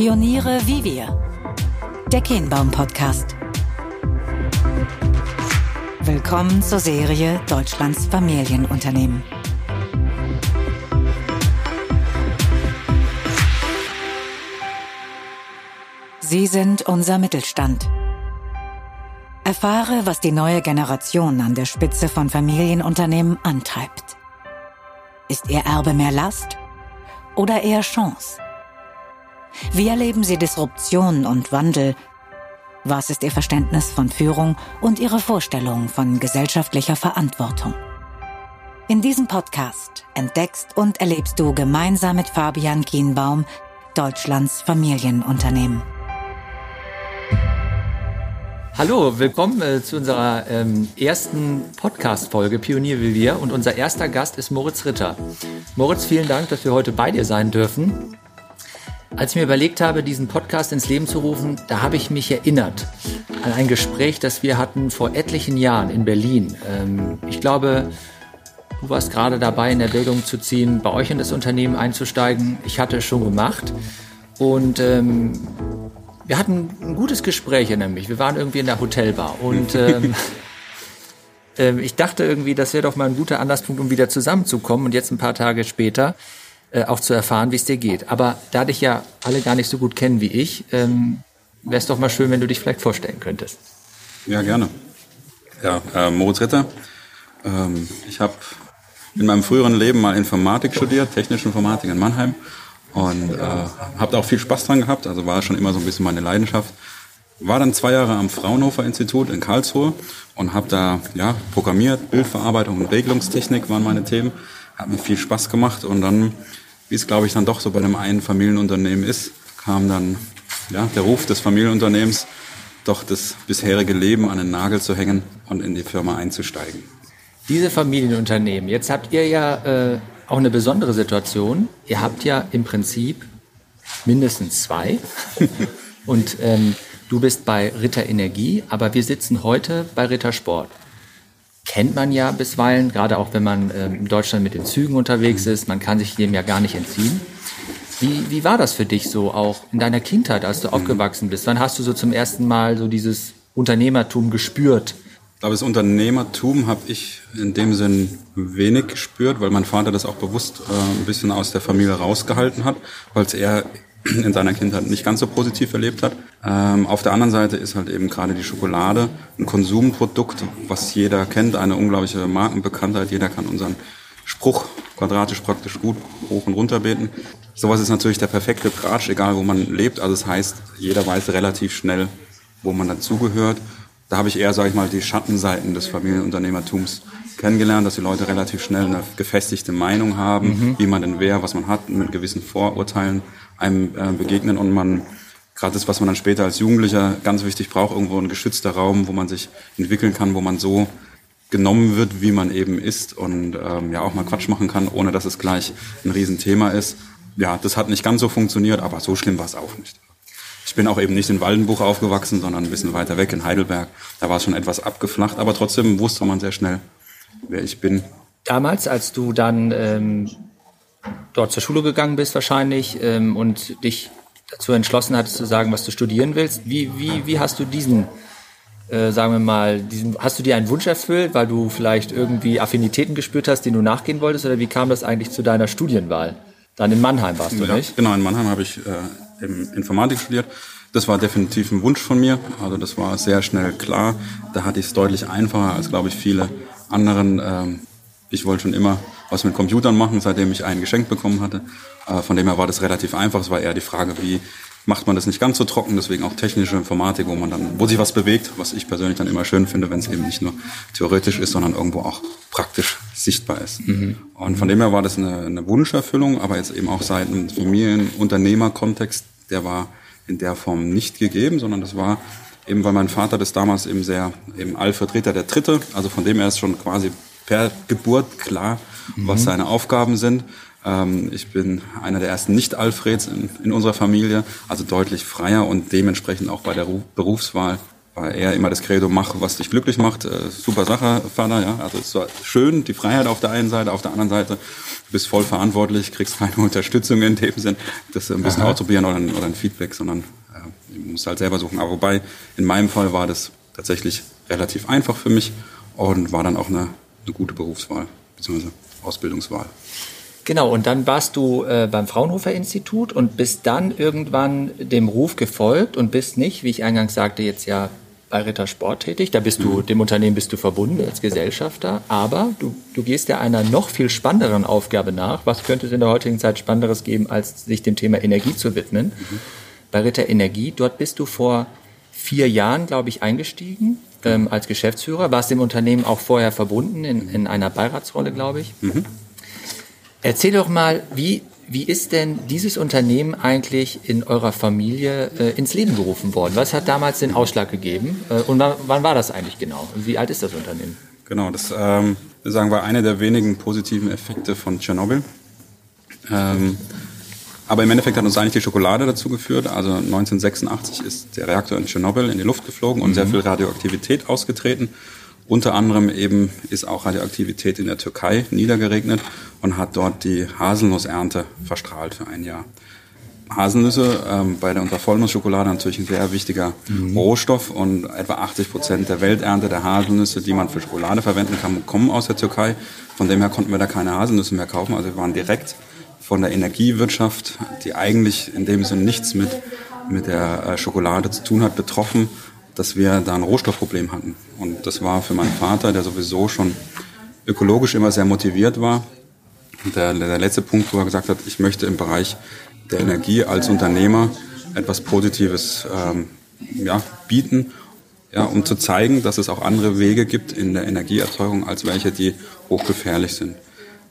Pioniere wie wir. Der Kehnbaum Podcast. Willkommen zur Serie Deutschlands Familienunternehmen. Sie sind unser Mittelstand. Erfahre, was die neue Generation an der Spitze von Familienunternehmen antreibt. Ist ihr Erbe mehr Last oder eher Chance? Wie erleben Sie Disruption und Wandel? Was ist Ihr Verständnis von Führung und Ihre Vorstellung von gesellschaftlicher Verantwortung? In diesem Podcast entdeckst und erlebst du gemeinsam mit Fabian Kienbaum Deutschlands Familienunternehmen. Hallo, willkommen äh, zu unserer ähm, ersten Podcast-Folge Pionier wie wir und unser erster Gast ist Moritz Ritter. Moritz, vielen Dank, dass wir heute bei dir sein dürfen. Als ich mir überlegt habe, diesen Podcast ins Leben zu rufen, da habe ich mich erinnert an ein Gespräch, das wir hatten vor etlichen Jahren in Berlin. Ähm, ich glaube, du warst gerade dabei, in Erwägung zu ziehen, bei euch in das Unternehmen einzusteigen. Ich hatte es schon gemacht und ähm, wir hatten ein gutes Gespräch, mich. Wir waren irgendwie in der Hotelbar und ähm, äh, ich dachte irgendwie, das wäre doch mal ein guter Anlasspunkt, um wieder zusammenzukommen und jetzt ein paar Tage später äh, auch zu erfahren, wie es dir geht. Aber da dich ja alle gar nicht so gut kennen wie ich, ähm, wäre es doch mal schön, wenn du dich vielleicht vorstellen könntest. Ja, gerne. Ja, äh, Moritz Ritter. Ähm, ich habe in meinem früheren Leben mal Informatik studiert, technische Informatik in Mannheim und äh, habe da auch viel Spaß dran gehabt, also war schon immer so ein bisschen meine Leidenschaft. War dann zwei Jahre am Fraunhofer Institut in Karlsruhe und habe da ja, programmiert, Bildverarbeitung und Regelungstechnik waren meine Themen. Hat mir viel Spaß gemacht und dann, wie es glaube ich dann doch so bei einem einen Familienunternehmen ist, kam dann ja, der Ruf des Familienunternehmens, doch das bisherige Leben an den Nagel zu hängen und in die Firma einzusteigen. Diese Familienunternehmen, jetzt habt ihr ja äh, auch eine besondere Situation. Ihr habt ja im Prinzip mindestens zwei. Und ähm, du bist bei Ritter Energie, aber wir sitzen heute bei Ritter Sport. Kennt man ja bisweilen, gerade auch wenn man ähm, in Deutschland mit den Zügen unterwegs ist. Man kann sich dem ja gar nicht entziehen. Wie, wie war das für dich so auch in deiner Kindheit, als du mhm. aufgewachsen bist? Wann hast du so zum ersten Mal so dieses Unternehmertum gespürt? Ich glaube, das Unternehmertum habe ich in dem Sinn wenig gespürt, weil mein Vater das auch bewusst äh, ein bisschen aus der Familie rausgehalten hat, weil es er in seiner Kindheit nicht ganz so positiv erlebt hat. Ähm, auf der anderen Seite ist halt eben gerade die Schokolade ein Konsumprodukt, was jeder kennt, eine unglaubliche Markenbekanntheit. Jeder kann unseren Spruch quadratisch praktisch gut hoch und runter beten. Sowas ist natürlich der perfekte Tratsch, egal wo man lebt. Also das heißt, jeder weiß relativ schnell, wo man dazugehört da habe ich eher, sage ich mal, die Schattenseiten des Familienunternehmertums kennengelernt, dass die Leute relativ schnell eine gefestigte Meinung haben, mhm. wie man denn wer, was man hat, mit gewissen Vorurteilen einem äh, begegnen und man gerade das, was man dann später als Jugendlicher ganz wichtig braucht, irgendwo ein geschützter Raum, wo man sich entwickeln kann, wo man so genommen wird, wie man eben ist und ähm, ja auch mal Quatsch machen kann, ohne dass es gleich ein Riesenthema ist. Ja, das hat nicht ganz so funktioniert, aber so schlimm war es auch nicht. Ich bin auch eben nicht in Waldenbuch aufgewachsen, sondern ein bisschen weiter weg in Heidelberg. Da war es schon etwas abgeflacht, aber trotzdem wusste man sehr schnell, wer ich bin. Damals, als du dann ähm, dort zur Schule gegangen bist wahrscheinlich ähm, und dich dazu entschlossen hattest zu sagen, was du studieren willst, wie, wie, wie hast du diesen, äh, sagen wir mal, diesen, hast du dir einen Wunsch erfüllt, weil du vielleicht irgendwie Affinitäten gespürt hast, denen du nachgehen wolltest, oder wie kam das eigentlich zu deiner Studienwahl? Dann in Mannheim warst du, ja, nicht? Genau, in Mannheim habe ich äh, Informatik studiert. Das war definitiv ein Wunsch von mir. Also das war sehr schnell klar. Da hatte ich es deutlich einfacher als, glaube ich, viele anderen. Ähm, ich wollte schon immer was mit Computern machen, seitdem ich einen geschenkt bekommen hatte. Äh, von dem her war das relativ einfach. Es war eher die Frage, wie macht man das nicht ganz so trocken, deswegen auch technische Informatik, wo man dann, wo sich was bewegt, was ich persönlich dann immer schön finde, wenn es eben nicht nur theoretisch ist, sondern irgendwo auch praktisch sichtbar ist. Mhm. Und von dem her war das eine, eine Wunscherfüllung, aber jetzt eben auch seit einem Familienunternehmerkontext, der war in der Form nicht gegeben, sondern das war eben, weil mein Vater das damals eben sehr, eben Alfred Ritter der Dritte, also von dem her ist schon quasi per Geburt klar, mhm. was seine Aufgaben sind. Ähm, ich bin einer der ersten Nicht-Alfreds in, in, unserer Familie, also deutlich freier und dementsprechend auch bei der Berufswahl war eher immer das Credo, mach, was dich glücklich macht. Äh, super Sache, Vater, ja. Also es war schön, die Freiheit auf der einen Seite, auf der anderen Seite, du bist voll verantwortlich, kriegst keine Unterstützung in dem Sinn, das ein bisschen Aha. ausprobieren oder ein, oder ein Feedback, sondern musst halt selber suchen. Aber wobei, in meinem Fall war das tatsächlich relativ einfach für mich und war dann auch eine, eine gute Berufswahl, beziehungsweise Ausbildungswahl. Genau, und dann warst du äh, beim Fraunhofer Institut und bist dann irgendwann dem Ruf gefolgt und bist nicht, wie ich eingangs sagte, jetzt ja bei Ritter Sport tätig. Da bist du, mhm. dem Unternehmen bist du verbunden als Gesellschafter, aber du, du gehst ja einer noch viel spannenderen Aufgabe nach. Was könnte es in der heutigen Zeit Spannenderes geben, als sich dem Thema Energie zu widmen? Mhm. Bei Ritter Energie, dort bist du vor vier Jahren, glaube ich, eingestiegen ähm, als Geschäftsführer. Warst dem Unternehmen auch vorher verbunden, in, in einer Beiratsrolle, glaube ich. Mhm. Erzähl doch mal, wie, wie ist denn dieses Unternehmen eigentlich in eurer Familie äh, ins Leben gerufen worden? Was hat damals den Ausschlag gegeben? Äh, und wann, wann, war das eigentlich genau? Und wie alt ist das Unternehmen? Genau, das ähm, sagen wir einer der wenigen positiven Effekte von Tschernobyl. Ähm, aber im Endeffekt hat uns eigentlich die Schokolade dazu geführt. Also 1986 ist der Reaktor in Tschernobyl in die Luft geflogen und mhm. sehr viel Radioaktivität ausgetreten. Unter anderem eben ist auch Radioaktivität in der Türkei niedergeregnet und hat dort die Haselnussernte verstrahlt für ein Jahr. Haselnüsse ähm, bei der Untervollnussschokolade natürlich ein sehr wichtiger mhm. Rohstoff und etwa 80 Prozent der Welternte der Haselnüsse, die man für Schokolade verwenden kann, kommen aus der Türkei. Von dem her konnten wir da keine Haselnüsse mehr kaufen. Also wir waren direkt von der Energiewirtschaft, die eigentlich in dem Sinne nichts mit, mit der äh, Schokolade zu tun hat, betroffen dass wir da ein Rohstoffproblem hatten. Und das war für meinen Vater, der sowieso schon ökologisch immer sehr motiviert war, der, der letzte Punkt, wo er gesagt hat, ich möchte im Bereich der Energie als Unternehmer etwas Positives ähm, ja, bieten, ja, um zu zeigen, dass es auch andere Wege gibt in der Energieerzeugung als welche, die hochgefährlich sind.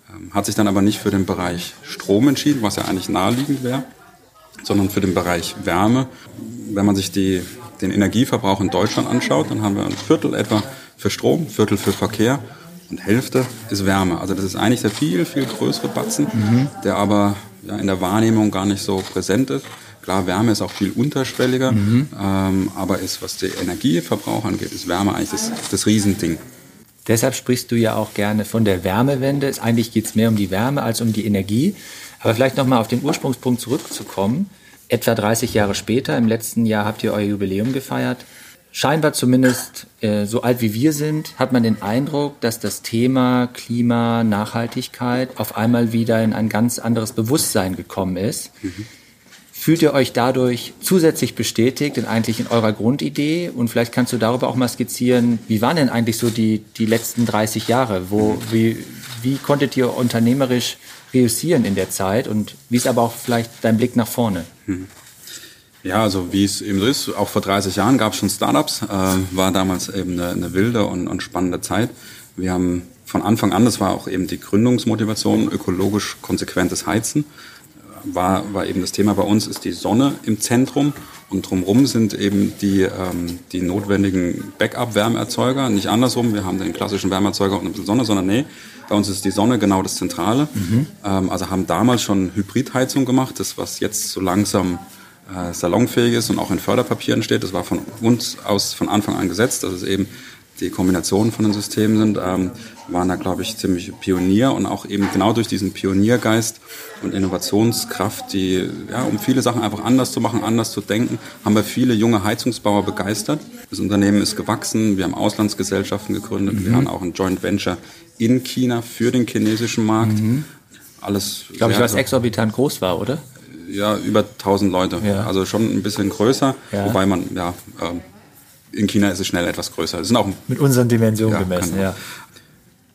Ähm, hat sich dann aber nicht für den Bereich Strom entschieden, was ja eigentlich naheliegend wäre, sondern für den Bereich Wärme. Wenn man sich die den Energieverbrauch in Deutschland anschaut, dann haben wir ein Viertel etwa für Strom, Viertel für Verkehr und Hälfte ist Wärme. Also das ist eigentlich der viel, viel größere Batzen, mhm. der aber ja, in der Wahrnehmung gar nicht so präsent ist. Klar, Wärme ist auch viel unterschwelliger, mhm. ähm, aber ist, was den Energieverbrauch angeht, ist Wärme eigentlich das, das Riesending. Deshalb sprichst du ja auch gerne von der Wärmewende. Eigentlich geht es mehr um die Wärme als um die Energie. Aber vielleicht nochmal auf den Ursprungspunkt zurückzukommen etwa 30 Jahre später, im letzten Jahr habt ihr euer Jubiläum gefeiert. Scheinbar zumindest äh, so alt wie wir sind, hat man den Eindruck, dass das Thema Klima, Nachhaltigkeit auf einmal wieder in ein ganz anderes Bewusstsein gekommen ist. Mhm. Fühlt ihr euch dadurch zusätzlich bestätigt in eigentlich in eurer Grundidee? Und vielleicht kannst du darüber auch mal skizzieren, wie waren denn eigentlich so die, die letzten 30 Jahre? Wo, wie, wie konntet ihr unternehmerisch reüssieren in der Zeit und wie ist aber auch vielleicht dein Blick nach vorne? Hm. Ja, also wie es eben so ist, auch vor 30 Jahren gab es schon Startups, äh, war damals eben eine, eine wilde und, und spannende Zeit. Wir haben von Anfang an, das war auch eben die Gründungsmotivation, ökologisch konsequentes Heizen. War, war eben das Thema bei uns, ist die Sonne im Zentrum und drumherum sind eben die, ähm, die notwendigen Backup-Wärmeerzeuger. Nicht andersrum, wir haben den klassischen Wärmeerzeuger und ein bisschen Sonne, sondern nee, bei uns ist die Sonne genau das Zentrale. Mhm. Ähm, also haben damals schon Hybridheizung gemacht, das was jetzt so langsam äh, salonfähig ist und auch in Förderpapieren steht. Das war von uns aus von Anfang an gesetzt, dass es eben die Kombinationen von den Systemen sind, ähm, waren da, glaube ich, ziemlich Pionier und auch eben genau durch diesen Pioniergeist und Innovationskraft, die, ja, um viele Sachen einfach anders zu machen, anders zu denken, haben wir viele junge Heizungsbauer begeistert. Das Unternehmen ist gewachsen, wir haben Auslandsgesellschaften gegründet, mhm. wir haben auch ein Joint Venture in China für den chinesischen Markt. Mhm. Alles. Ich glaube, ich was exorbitant groß war, oder? Ja, über 1000 Leute. Ja. Also schon ein bisschen größer, ja. wobei man, ja, ähm, in China ist es schnell etwas größer. sind auch Mit unseren Dimensionen ja, gemessen, genau. ja.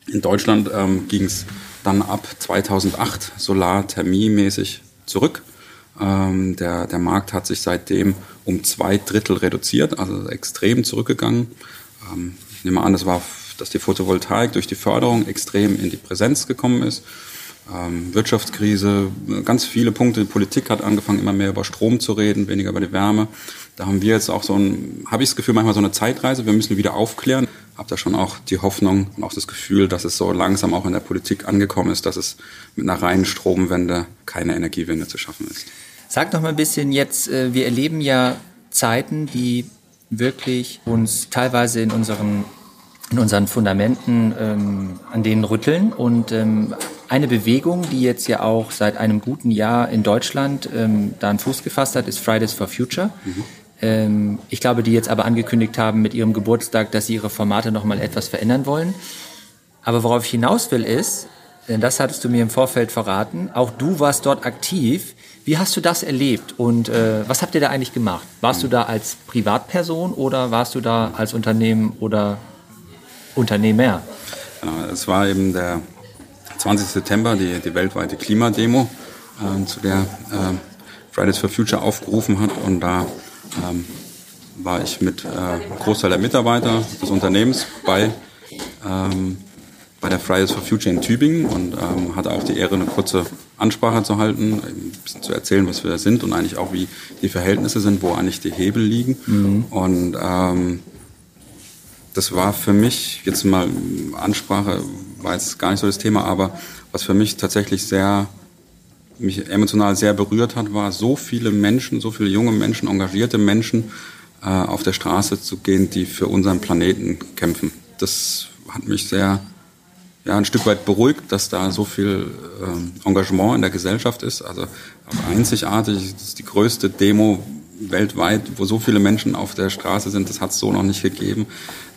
In Deutschland ähm, ging es dann ab 2008 solarthermiemäßig zurück. Ähm, der, der Markt hat sich seitdem um zwei Drittel reduziert, also extrem zurückgegangen. Ähm, ich nehme an, das war, dass die Photovoltaik durch die Förderung extrem in die Präsenz gekommen ist ähm, Wirtschaftskrise, ganz viele Punkte. Die Politik hat angefangen, immer mehr über Strom zu reden, weniger über die Wärme. Da haben wir jetzt auch so ein, habe ich das Gefühl, manchmal so eine Zeitreise. Wir müssen wieder aufklären. Habe da schon auch die Hoffnung und auch das Gefühl, dass es so langsam auch in der Politik angekommen ist, dass es mit einer reinen Stromwende keine Energiewende zu schaffen ist. Sag doch mal ein bisschen jetzt, äh, wir erleben ja Zeiten, die wirklich uns teilweise in unseren in unseren Fundamenten ähm, an denen rütteln und ähm, eine Bewegung, die jetzt ja auch seit einem guten Jahr in Deutschland ähm, da einen Fuß gefasst hat, ist Fridays for Future. Mhm. Ähm, ich glaube, die jetzt aber angekündigt haben mit ihrem Geburtstag, dass sie ihre Formate noch mal etwas verändern wollen. Aber worauf ich hinaus will ist, denn das hattest du mir im Vorfeld verraten, auch du warst dort aktiv. Wie hast du das erlebt und äh, was habt ihr da eigentlich gemacht? Warst du da als Privatperson oder warst du da als Unternehmen oder Unternehmer? Genau, es war eben der 20. September, die, die weltweite Klimademo, äh, zu der äh, Fridays for Future aufgerufen hat und da ähm, war ich mit äh, Großteil der Mitarbeiter des Unternehmens bei ähm, bei der Fridays for Future in Tübingen und ähm, hatte auch die Ehre, eine kurze Ansprache zu halten, ein bisschen zu erzählen, was wir da sind und eigentlich auch, wie die Verhältnisse sind, wo eigentlich die Hebel liegen. Mhm. Und ähm, das war für mich, jetzt mal Ansprache war jetzt gar nicht so das Thema, aber was für mich tatsächlich sehr, mich emotional sehr berührt hat, war so viele Menschen, so viele junge Menschen, engagierte Menschen äh, auf der Straße zu gehen, die für unseren Planeten kämpfen. Das hat mich sehr ja, ein Stück weit beruhigt, dass da so viel ähm, Engagement in der Gesellschaft ist. Also einzigartig, das ist die größte Demo weltweit, wo so viele Menschen auf der Straße sind, das hat es so noch nicht gegeben.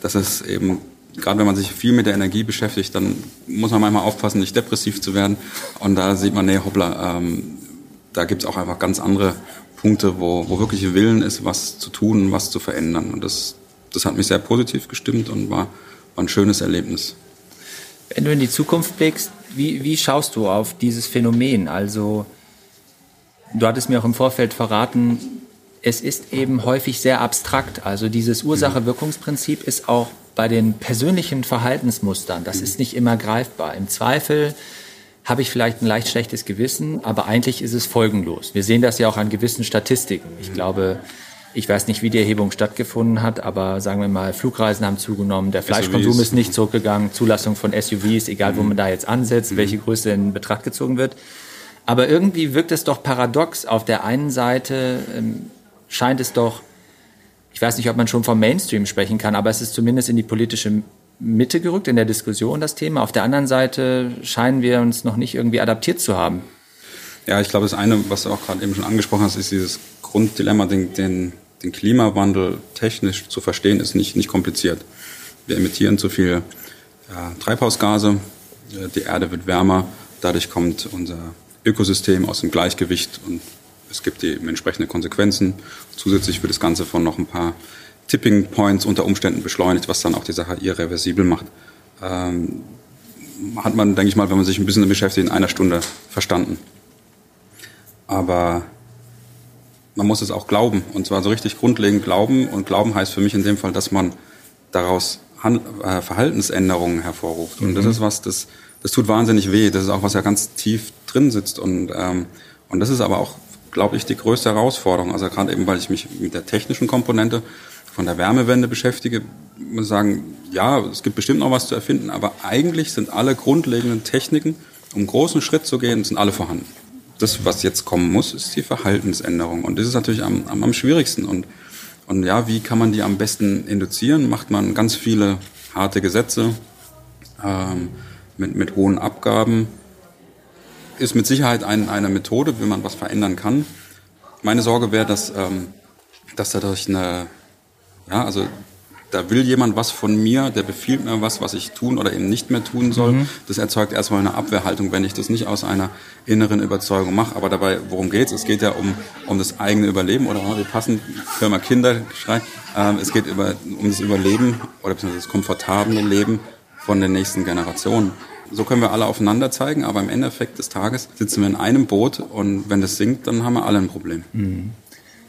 Das ist eben, gerade wenn man sich viel mit der Energie beschäftigt, dann muss man manchmal aufpassen, nicht depressiv zu werden. Und da sieht man, nee, hoppla, ähm, da gibt es auch einfach ganz andere Punkte, wo, wo wirklich Willen ist, was zu tun, was zu verändern. Und das, das hat mich sehr positiv gestimmt und war, war ein schönes Erlebnis. Wenn du in die Zukunft blickst, wie, wie schaust du auf dieses Phänomen? Also, du hattest mir auch im Vorfeld verraten, es ist eben häufig sehr abstrakt. Also dieses Ursache-Wirkungsprinzip ist auch bei den persönlichen Verhaltensmustern, das ist nicht immer greifbar. Im Zweifel habe ich vielleicht ein leicht schlechtes Gewissen, aber eigentlich ist es folgenlos. Wir sehen das ja auch an gewissen Statistiken. Ich glaube, ich weiß nicht, wie die Erhebung stattgefunden hat, aber sagen wir mal, Flugreisen haben zugenommen, der Fleischkonsum SUVs. ist nicht zurückgegangen, Zulassung von SUVs, egal wo man da jetzt ansetzt, mhm. welche Größe in Betracht gezogen wird. Aber irgendwie wirkt es doch paradox. Auf der einen Seite ähm, scheint es doch, ich weiß nicht, ob man schon vom Mainstream sprechen kann, aber es ist zumindest in die politische Mitte gerückt, in der Diskussion das Thema. Auf der anderen Seite scheinen wir uns noch nicht irgendwie adaptiert zu haben. Ja, ich glaube, das eine, was du auch gerade eben schon angesprochen hast, ist dieses Grunddilemma, den, den den Klimawandel technisch zu verstehen, ist nicht, nicht kompliziert. Wir emittieren zu viel äh, Treibhausgase, äh, die Erde wird wärmer, dadurch kommt unser Ökosystem aus dem Gleichgewicht und es gibt eben entsprechende Konsequenzen. Zusätzlich wird das Ganze von noch ein paar Tipping Points unter Umständen beschleunigt, was dann auch die Sache irreversibel macht. Ähm, hat man, denke ich mal, wenn man sich ein bisschen beschäftigt, in einer Stunde verstanden. Aber man muss es auch glauben. Und zwar so richtig grundlegend glauben. Und glauben heißt für mich in dem Fall, dass man daraus Hand, äh, Verhaltensänderungen hervorruft. Und mhm. das ist was, das, das tut wahnsinnig weh. Das ist auch was ja ganz tief drin sitzt. Und, ähm, und das ist aber auch, glaube ich, die größte Herausforderung. Also gerade eben, weil ich mich mit der technischen Komponente von der Wärmewende beschäftige, muss sagen, ja, es gibt bestimmt noch was zu erfinden, aber eigentlich sind alle grundlegenden Techniken, um großen Schritt zu gehen, sind alle vorhanden das, was jetzt kommen muss, ist die Verhaltensänderung. Und das ist natürlich am, am, am schwierigsten. Und, und ja, wie kann man die am besten induzieren? Macht man ganz viele harte Gesetze ähm, mit, mit hohen Abgaben. Ist mit Sicherheit ein, eine Methode, wie man was verändern kann. Meine Sorge wäre, dass, ähm, dass dadurch eine, ja, also da will jemand was von mir, der befiehlt mir was, was ich tun oder eben nicht mehr tun soll. Mhm. Das erzeugt erstmal eine Abwehrhaltung, wenn ich das nicht aus einer inneren Überzeugung mache. Aber dabei, worum geht's? Es geht ja um, um das eigene Überleben oder wir passen, hören mal Kinderschrei. Ähm, es geht über, um das Überleben oder beziehungsweise das komfortable Leben von den nächsten Generationen. So können wir alle aufeinander zeigen, aber im Endeffekt des Tages sitzen wir in einem Boot und wenn das sinkt, dann haben wir alle ein Problem. Mhm.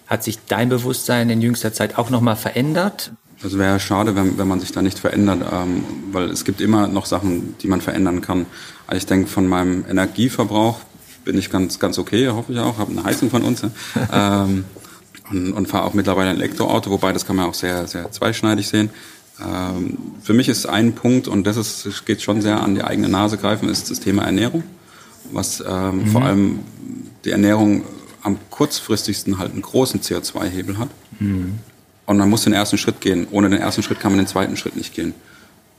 Hat sich dein Bewusstsein in jüngster Zeit auch nochmal verändert? Das wäre schade, wenn, wenn man sich da nicht verändert, ähm, weil es gibt immer noch Sachen, die man verändern kann. Also ich denke, von meinem Energieverbrauch bin ich ganz, ganz okay, hoffe ich auch, habe eine Heizung von uns ähm, und, und fahre auch mittlerweile ein Elektroauto, wobei das kann man auch sehr, sehr zweischneidig sehen. Ähm, für mich ist ein Punkt, und das ist, geht schon sehr an die eigene Nase greifen, ist das Thema Ernährung, was ähm, mhm. vor allem die Ernährung am kurzfristigsten halt einen großen CO2-Hebel hat. Mhm. Und man muss den ersten Schritt gehen. Ohne den ersten Schritt kann man den zweiten Schritt nicht gehen.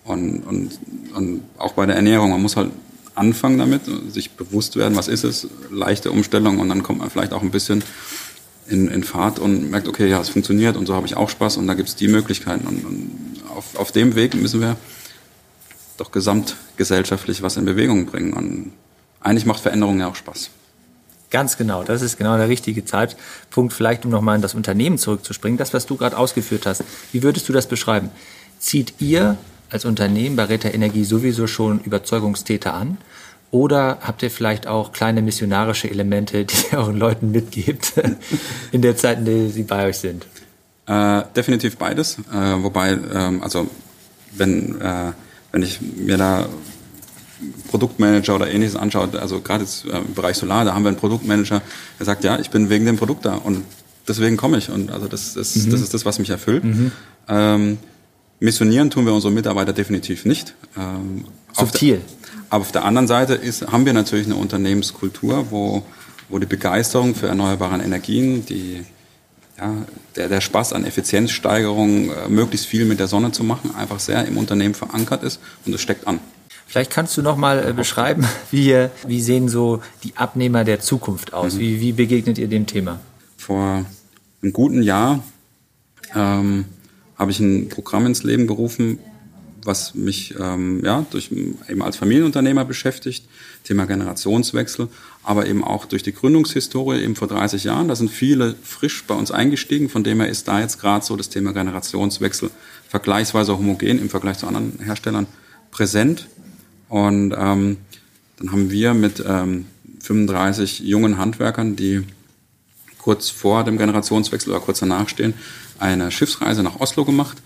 Und, und, und auch bei der Ernährung, man muss halt anfangen damit, sich bewusst werden, was ist es, leichte Umstellung und dann kommt man vielleicht auch ein bisschen in, in Fahrt und merkt, okay, ja, es funktioniert und so habe ich auch Spaß und da gibt es die Möglichkeiten. Und, und auf, auf dem Weg müssen wir doch gesamtgesellschaftlich was in Bewegung bringen. Und eigentlich macht Veränderung ja auch Spaß. Ganz genau, das ist genau der richtige Zeitpunkt, vielleicht um nochmal in das Unternehmen zurückzuspringen. Das, was du gerade ausgeführt hast, wie würdest du das beschreiben? Zieht ihr als Unternehmen bei Reta Energie sowieso schon Überzeugungstäter an? Oder habt ihr vielleicht auch kleine missionarische Elemente, die ihr euren Leuten mitgebt in der Zeit, in der sie bei euch sind? Äh, definitiv beides. Äh, wobei, ähm, also wenn, äh, wenn ich mir da Produktmanager oder ähnliches anschaut, also gerade äh, im Bereich Solar, da haben wir einen Produktmanager, der sagt, ja, ich bin wegen dem Produkt da und deswegen komme ich. Und also das, das, mhm. das ist das, was mich erfüllt. Mhm. Ähm, missionieren tun wir unsere Mitarbeiter definitiv nicht. Ähm, Subtil. Der, aber auf der anderen Seite ist, haben wir natürlich eine Unternehmenskultur, wo, wo die Begeisterung für erneuerbare Energien, die, ja, der, der Spaß an Effizienzsteigerung, äh, möglichst viel mit der Sonne zu machen, einfach sehr im Unternehmen verankert ist und es steckt an. Vielleicht kannst du noch mal äh, beschreiben, wie, wie sehen so die Abnehmer der Zukunft aus? Mhm. Wie, wie begegnet ihr dem Thema? Vor einem guten Jahr ähm, habe ich ein Programm ins Leben gerufen, was mich ähm, ja, durch, eben als Familienunternehmer beschäftigt, Thema Generationswechsel, aber eben auch durch die Gründungshistorie eben vor 30 Jahren. Da sind viele frisch bei uns eingestiegen, von dem her ist da jetzt gerade so das Thema Generationswechsel vergleichsweise homogen im Vergleich zu anderen Herstellern präsent. Und ähm, dann haben wir mit ähm, 35 jungen Handwerkern, die kurz vor dem Generationswechsel oder kurz danach stehen, eine Schiffsreise nach Oslo gemacht.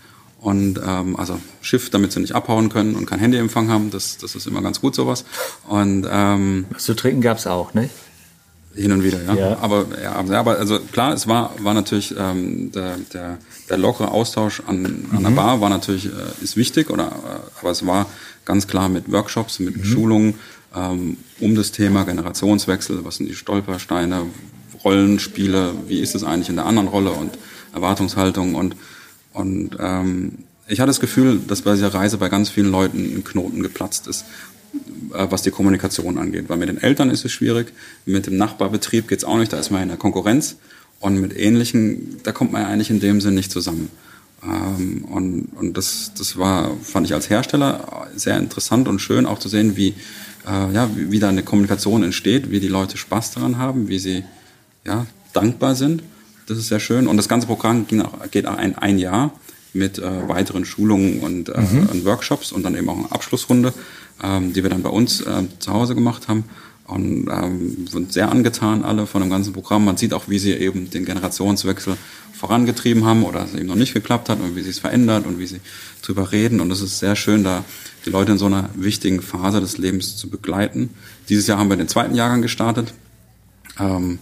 Und ähm, also Schiff, damit sie nicht abhauen können und kein Handyempfang haben, das, das ist immer ganz gut sowas. Und ähm, was zu trinken gab's auch, ne? Hin und wieder, ja. ja. Aber ja, aber also klar, es war war natürlich ähm, der, der, der lockere Austausch an, an mhm. der Bar war natürlich äh, ist wichtig, oder äh, aber es war ganz klar mit Workshops, mit mhm. Schulungen ähm, um das Thema Generationswechsel, was sind die Stolpersteine, Rollenspiele, wie ist es eigentlich in der anderen Rolle und Erwartungshaltung und und ähm, ich hatte das Gefühl, dass bei dieser Reise bei ganz vielen Leuten ein Knoten geplatzt ist, äh, was die Kommunikation angeht. Weil mit den Eltern ist es schwierig, mit dem Nachbarbetrieb geht's auch nicht, da ist man in der Konkurrenz. Und mit ähnlichen, da kommt man ja eigentlich in dem Sinn nicht zusammen. Ähm, und, und das, das war, fand ich als Hersteller sehr interessant und schön auch zu sehen, wie, äh, ja, wie, wie da eine Kommunikation entsteht, wie die Leute Spaß daran haben, wie sie ja, dankbar sind. Das ist sehr schön. Und das ganze Programm auch, geht auch ein, ein Jahr mit äh, weiteren Schulungen und, äh, mhm. und Workshops und dann eben auch eine Abschlussrunde, ähm, die wir dann bei uns äh, zu Hause gemacht haben und ähm, sind sehr angetan alle von dem ganzen Programm. Man sieht auch, wie sie eben den Generationswechsel vorangetrieben haben oder es eben noch nicht geklappt hat und wie sie es verändert und wie sie drüber reden. Und es ist sehr schön, da die Leute in so einer wichtigen Phase des Lebens zu begleiten. Dieses Jahr haben wir den zweiten Jahrgang gestartet. Ähm,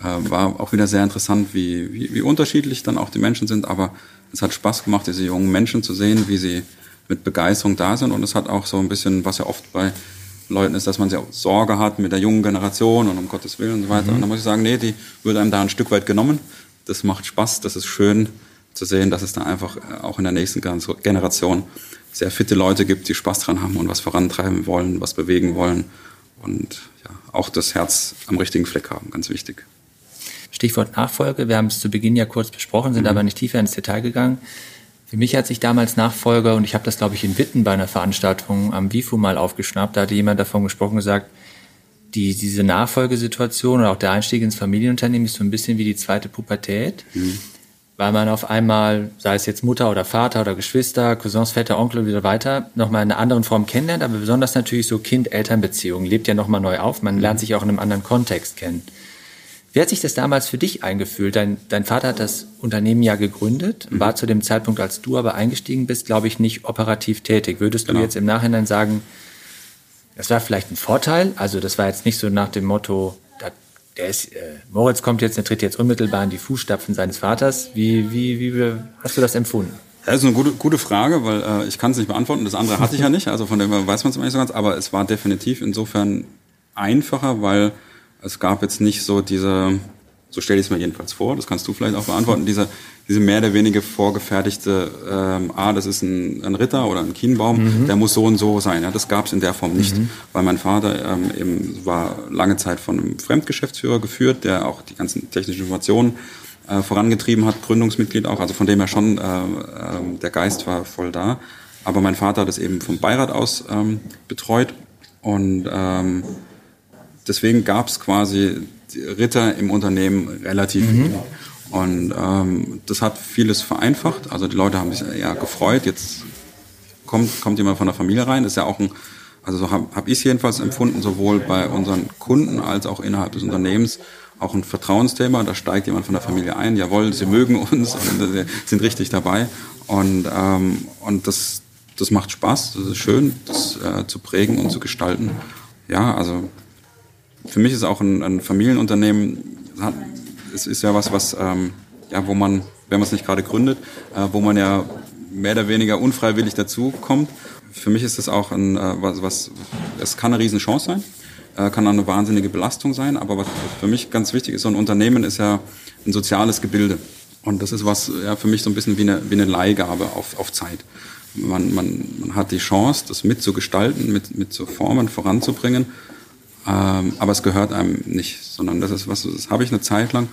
äh, war auch wieder sehr interessant, wie, wie, wie unterschiedlich dann auch die Menschen sind. Aber es hat Spaß gemacht, diese jungen Menschen zu sehen, wie sie mit Begeisterung da sind. Und es hat auch so ein bisschen, was ja oft bei Leuten ist, dass man sehr Sorge hat mit der jungen Generation und um Gottes Willen und so weiter. Mhm. Und da muss ich sagen, nee, die wird einem da ein Stück weit genommen. Das macht Spaß, das ist schön zu sehen, dass es da einfach äh, auch in der nächsten Generation sehr fitte Leute gibt, die Spaß dran haben und was vorantreiben wollen, was bewegen wollen und ja, auch das Herz am richtigen Fleck haben, ganz wichtig. Stichwort Nachfolge, wir haben es zu Beginn ja kurz besprochen, sind mhm. aber nicht tiefer ins Detail gegangen. Für mich hat sich damals Nachfolger, und ich habe das, glaube ich, in Witten bei einer Veranstaltung am WIFU mal aufgeschnappt, da hatte jemand davon gesprochen, gesagt, die, diese Nachfolgesituation oder auch der Einstieg ins Familienunternehmen ist so ein bisschen wie die zweite Pubertät, mhm. weil man auf einmal, sei es jetzt Mutter oder Vater oder Geschwister, Cousins, Väter, Onkel und wieder weiter, nochmal in einer anderen Form kennenlernt, aber besonders natürlich so Kind-Eltern-Beziehungen lebt ja nochmal neu auf, man lernt sich auch in einem anderen Kontext kennen. Wie hat sich das damals für dich eingefühlt? Dein, dein Vater hat das Unternehmen ja gegründet, mhm. war zu dem Zeitpunkt, als du aber eingestiegen bist, glaube ich, nicht operativ tätig. Würdest genau. du jetzt im Nachhinein sagen, das war vielleicht ein Vorteil? Also das war jetzt nicht so nach dem Motto, der ist, äh, Moritz kommt jetzt, der tritt jetzt unmittelbar in die Fußstapfen seines Vaters. Wie, wie, wie hast du das empfunden? Das ist eine gute, gute Frage, weil äh, ich kann es nicht beantworten. Das andere hatte ich ja nicht, also von dem weiß man es nicht so ganz. Aber es war definitiv insofern einfacher, weil es gab jetzt nicht so diese, so stelle ich es mir jedenfalls vor, das kannst du vielleicht auch beantworten, diese, diese mehr oder weniger vorgefertigte, ähm, ah, das ist ein, ein Ritter oder ein Kienbaum, mhm. der muss so und so sein. Ja, das gab es in der Form nicht, mhm. weil mein Vater ähm, eben war lange Zeit von einem Fremdgeschäftsführer geführt, der auch die ganzen technischen Informationen äh, vorangetrieben hat, Gründungsmitglied auch, also von dem her schon, äh, äh, der Geist war voll da. Aber mein Vater hat es eben vom Beirat aus ähm, betreut und ähm, deswegen gab es quasi Ritter im Unternehmen relativ mhm. Und ähm, das hat vieles vereinfacht. Also die Leute haben sich eher gefreut. Jetzt kommt, kommt jemand von der Familie rein. Das ist ja auch ein, also so habe hab ich es jedenfalls empfunden, sowohl bei unseren Kunden als auch innerhalb des Unternehmens auch ein Vertrauensthema. Da steigt jemand von der Familie ein. Jawohl, sie mögen uns und sind richtig dabei. Und, ähm, und das, das macht Spaß. Das ist schön, das äh, zu prägen und zu gestalten. Ja, also für mich ist auch ein, ein Familienunternehmen, es ist ja was, was, ähm, ja, wo man, wenn man es nicht gerade gründet, äh, wo man ja mehr oder weniger unfreiwillig dazukommt. Für mich ist es auch ein, äh, was, was, es kann eine Riesenchance sein, äh, kann auch eine wahnsinnige Belastung sein, aber was für mich ganz wichtig ist, so ein Unternehmen ist ja ein soziales Gebilde. Und das ist was, ja, für mich so ein bisschen wie eine, wie eine Leihgabe auf, auf Zeit. Man, man, man hat die Chance, das mitzugestalten, mit, mit zu formen, voranzubringen ähm, aber es gehört einem nicht, sondern das ist was, das habe ich eine Zeit lang,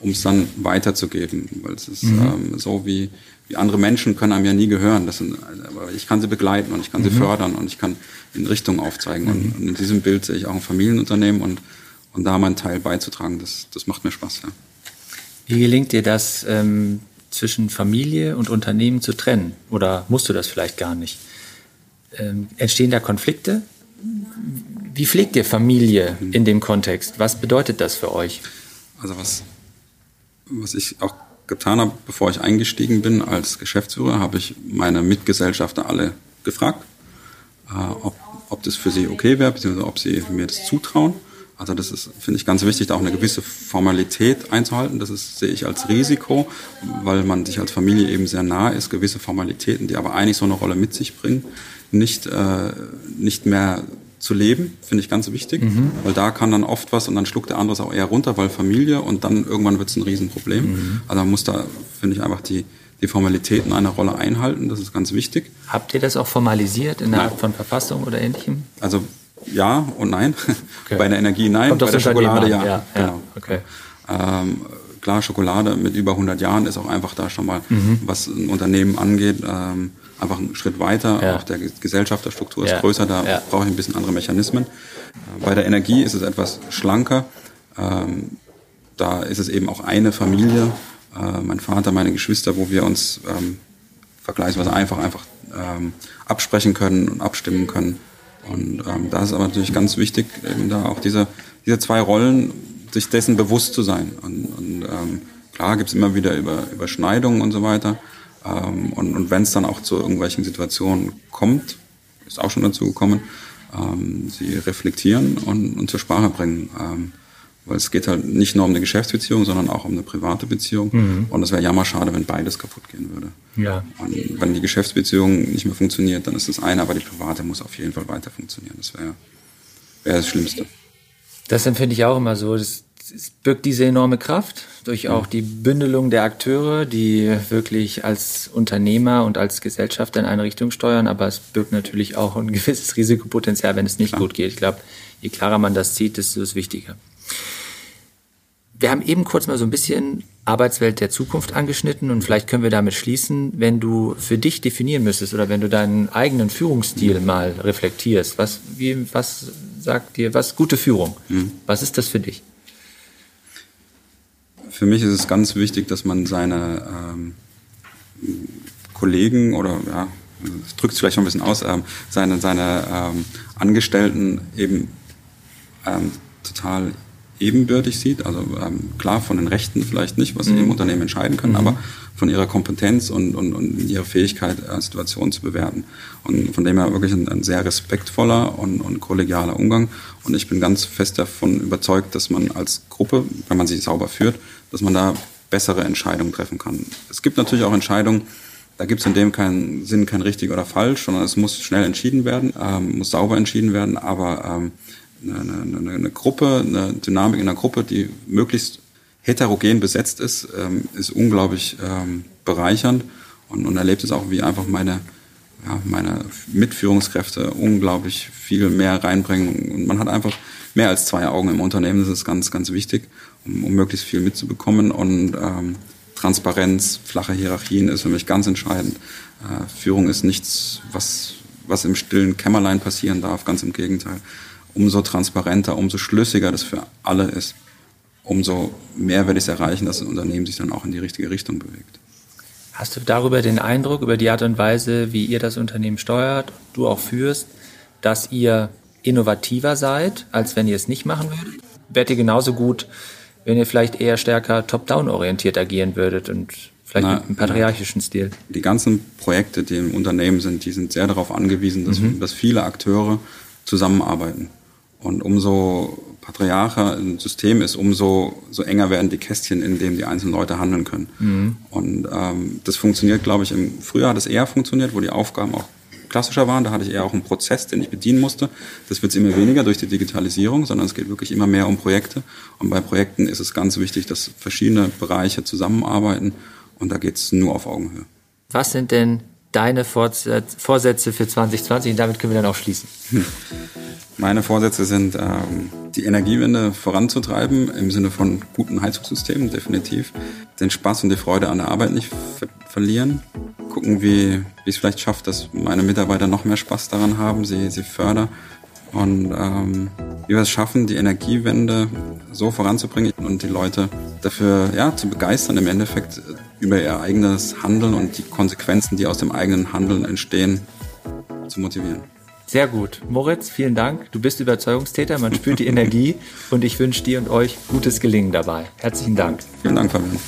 um es dann weiterzugeben. Weil es ist mhm. ähm, so wie, wie andere Menschen können einem ja nie gehören. Das sind, aber ich kann sie begleiten und ich kann mhm. sie fördern und ich kann in Richtung aufzeigen. Mhm. Und, und, in diesem Bild sehe ich auch ein Familienunternehmen und, und da meinen Teil beizutragen, das, das macht mir Spaß. Ja. Wie gelingt dir das, ähm, zwischen Familie und Unternehmen zu trennen? Oder musst du das vielleicht gar nicht? Ähm, entstehen da Konflikte? Wie pflegt ihr Familie in dem Kontext? Was bedeutet das für euch? Also was, was ich auch getan habe, bevor ich eingestiegen bin als Geschäftsführer, habe ich meine Mitgesellschafter alle gefragt, äh, ob, ob das für sie okay wäre, beziehungsweise ob sie mir das zutrauen. Also das ist, finde ich, ganz wichtig, da auch eine gewisse Formalität einzuhalten. Das ist, sehe ich als Risiko, weil man sich als Familie eben sehr nah ist, gewisse Formalitäten, die aber eigentlich so eine Rolle mit sich bringen, nicht, äh, nicht mehr zu leben, finde ich ganz wichtig, mhm. weil da kann dann oft was und dann schluckt der andere es auch eher runter, weil Familie und dann irgendwann wird es ein Riesenproblem. Mhm. Also man muss da, finde ich, einfach die, die Formalitäten einer Rolle einhalten, das ist ganz wichtig. Habt ihr das auch formalisiert in der Art von Verfassung oder ähnlichem? Also ja und nein. Okay. Bei der Energie nein, Kommt bei der Schokolade ja. ja. Genau. Okay. Ähm, klar, Schokolade mit über 100 Jahren ist auch einfach da schon mal, mhm. was ein Unternehmen angeht, ähm, einfach einen Schritt weiter. Ja. Auch der Gesellschafterstruktur ist ja. größer, da ja. brauche ich ein bisschen andere Mechanismen. Äh, bei der Energie ist es etwas schlanker. Ähm, da ist es eben auch eine Familie, äh, mein Vater, meine Geschwister, wo wir uns ähm, vergleichsweise einfach einfach ähm, absprechen können und abstimmen können. Und ähm, da ist aber natürlich ganz wichtig, eben da auch diese, diese zwei Rollen, sich dessen bewusst zu sein. Und, und ähm, klar gibt es immer wieder Über, Überschneidungen und so weiter. Ähm, und und wenn es dann auch zu irgendwelchen Situationen kommt, ist auch schon dazu gekommen, ähm, sie reflektieren und, und zur Sprache bringen. Ähm, weil es geht halt nicht nur um eine Geschäftsbeziehung, sondern auch um eine private Beziehung. Mhm. Und es wäre jammerschade, wenn beides kaputt gehen würde. Ja. Und wenn die Geschäftsbeziehung nicht mehr funktioniert, dann ist das eine, aber die private muss auf jeden Fall weiter funktionieren. Das wäre wär das Schlimmste. Das empfinde ich auch immer so. Das, es birgt diese enorme Kraft durch auch die Bündelung der Akteure, die wirklich als Unternehmer und als Gesellschafter in eine Richtung steuern, aber es birgt natürlich auch ein gewisses Risikopotenzial, wenn es nicht Klar. gut geht. Ich glaube, je klarer man das sieht, desto ist wichtiger. Wir haben eben kurz mal so ein bisschen Arbeitswelt der Zukunft angeschnitten und vielleicht können wir damit schließen, wenn du für dich definieren müsstest oder wenn du deinen eigenen Führungsstil mal reflektierst. Was, wie, was sagt dir, was gute Führung? Mhm. Was ist das für dich? Für mich ist es ganz wichtig, dass man seine ähm, Kollegen oder ja, das drückt es vielleicht schon ein bisschen aus, ähm, seine, seine ähm, Angestellten eben ähm, total ebenbürtig sieht. Also ähm, klar von den Rechten vielleicht nicht, was sie mhm. im Unternehmen entscheiden können, mhm. aber von ihrer Kompetenz und, und, und ihrer Fähigkeit, äh, Situationen zu bewerten. Und von dem her wirklich ein, ein sehr respektvoller und, und kollegialer Umgang. Und ich bin ganz fest davon überzeugt, dass man als Gruppe, wenn man sich sauber führt, dass man da bessere Entscheidungen treffen kann. Es gibt natürlich auch Entscheidungen, da gibt es in dem keinen Sinn kein richtig oder falsch, sondern es muss schnell entschieden werden, ähm, muss sauber entschieden werden, aber ähm, eine, eine, eine Gruppe, eine Dynamik in einer Gruppe, die möglichst heterogen besetzt ist, ähm, ist unglaublich ähm, bereichernd und, und erlebt es auch, wie einfach meine, ja, meine Mitführungskräfte unglaublich viel mehr reinbringen. Und man hat einfach mehr als zwei Augen im Unternehmen. Das ist ganz, ganz wichtig, um, um möglichst viel mitzubekommen. Und ähm, Transparenz, flache Hierarchien ist für mich ganz entscheidend. Äh, Führung ist nichts, was, was im stillen Kämmerlein passieren darf. Ganz im Gegenteil. Umso transparenter, umso schlüssiger das für alle ist, umso mehr werde ich es erreichen, dass das Unternehmen sich dann auch in die richtige Richtung bewegt. Hast du darüber den Eindruck, über die Art und Weise, wie ihr das Unternehmen steuert, du auch führst, dass ihr innovativer seid, als wenn ihr es nicht machen würdet? Wärt ihr genauso gut, wenn ihr vielleicht eher stärker top-down orientiert agieren würdet und vielleicht Na, mit einem patriarchischen Stil? Die ganzen Projekte, die im Unternehmen sind, die sind sehr darauf angewiesen, dass, mhm. dass viele Akteure zusammenarbeiten. Und umso patriarcher ein System ist, umso so enger werden die Kästchen, in denen die einzelnen Leute handeln können. Mhm. Und ähm, das funktioniert, glaube ich, im Frühjahr hat es eher funktioniert, wo die Aufgaben auch klassischer waren. Da hatte ich eher auch einen Prozess, den ich bedienen musste. Das wird immer weniger durch die Digitalisierung, sondern es geht wirklich immer mehr um Projekte. Und bei Projekten ist es ganz wichtig, dass verschiedene Bereiche zusammenarbeiten. Und da geht es nur auf Augenhöhe. Was sind denn deine Vorsätze für 2020? Und damit können wir dann auch schließen. Hm. Meine Vorsätze sind, ähm, die Energiewende voranzutreiben, im Sinne von guten Heizungssystemen, definitiv. Den Spaß und die Freude an der Arbeit nicht ver verlieren. Gucken, wie, wie ich es vielleicht schafft, dass meine Mitarbeiter noch mehr Spaß daran haben, sie, sie fördern. Und ähm, wie wir es schaffen, die Energiewende so voranzubringen und die Leute dafür ja, zu begeistern, im Endeffekt über ihr eigenes Handeln und die Konsequenzen, die aus dem eigenen Handeln entstehen, zu motivieren. Sehr gut. Moritz, vielen Dank. Du bist Überzeugungstäter, man spürt die Energie und ich wünsche dir und euch gutes Gelingen dabei. Herzlichen Dank. Vielen Dank, Fabian.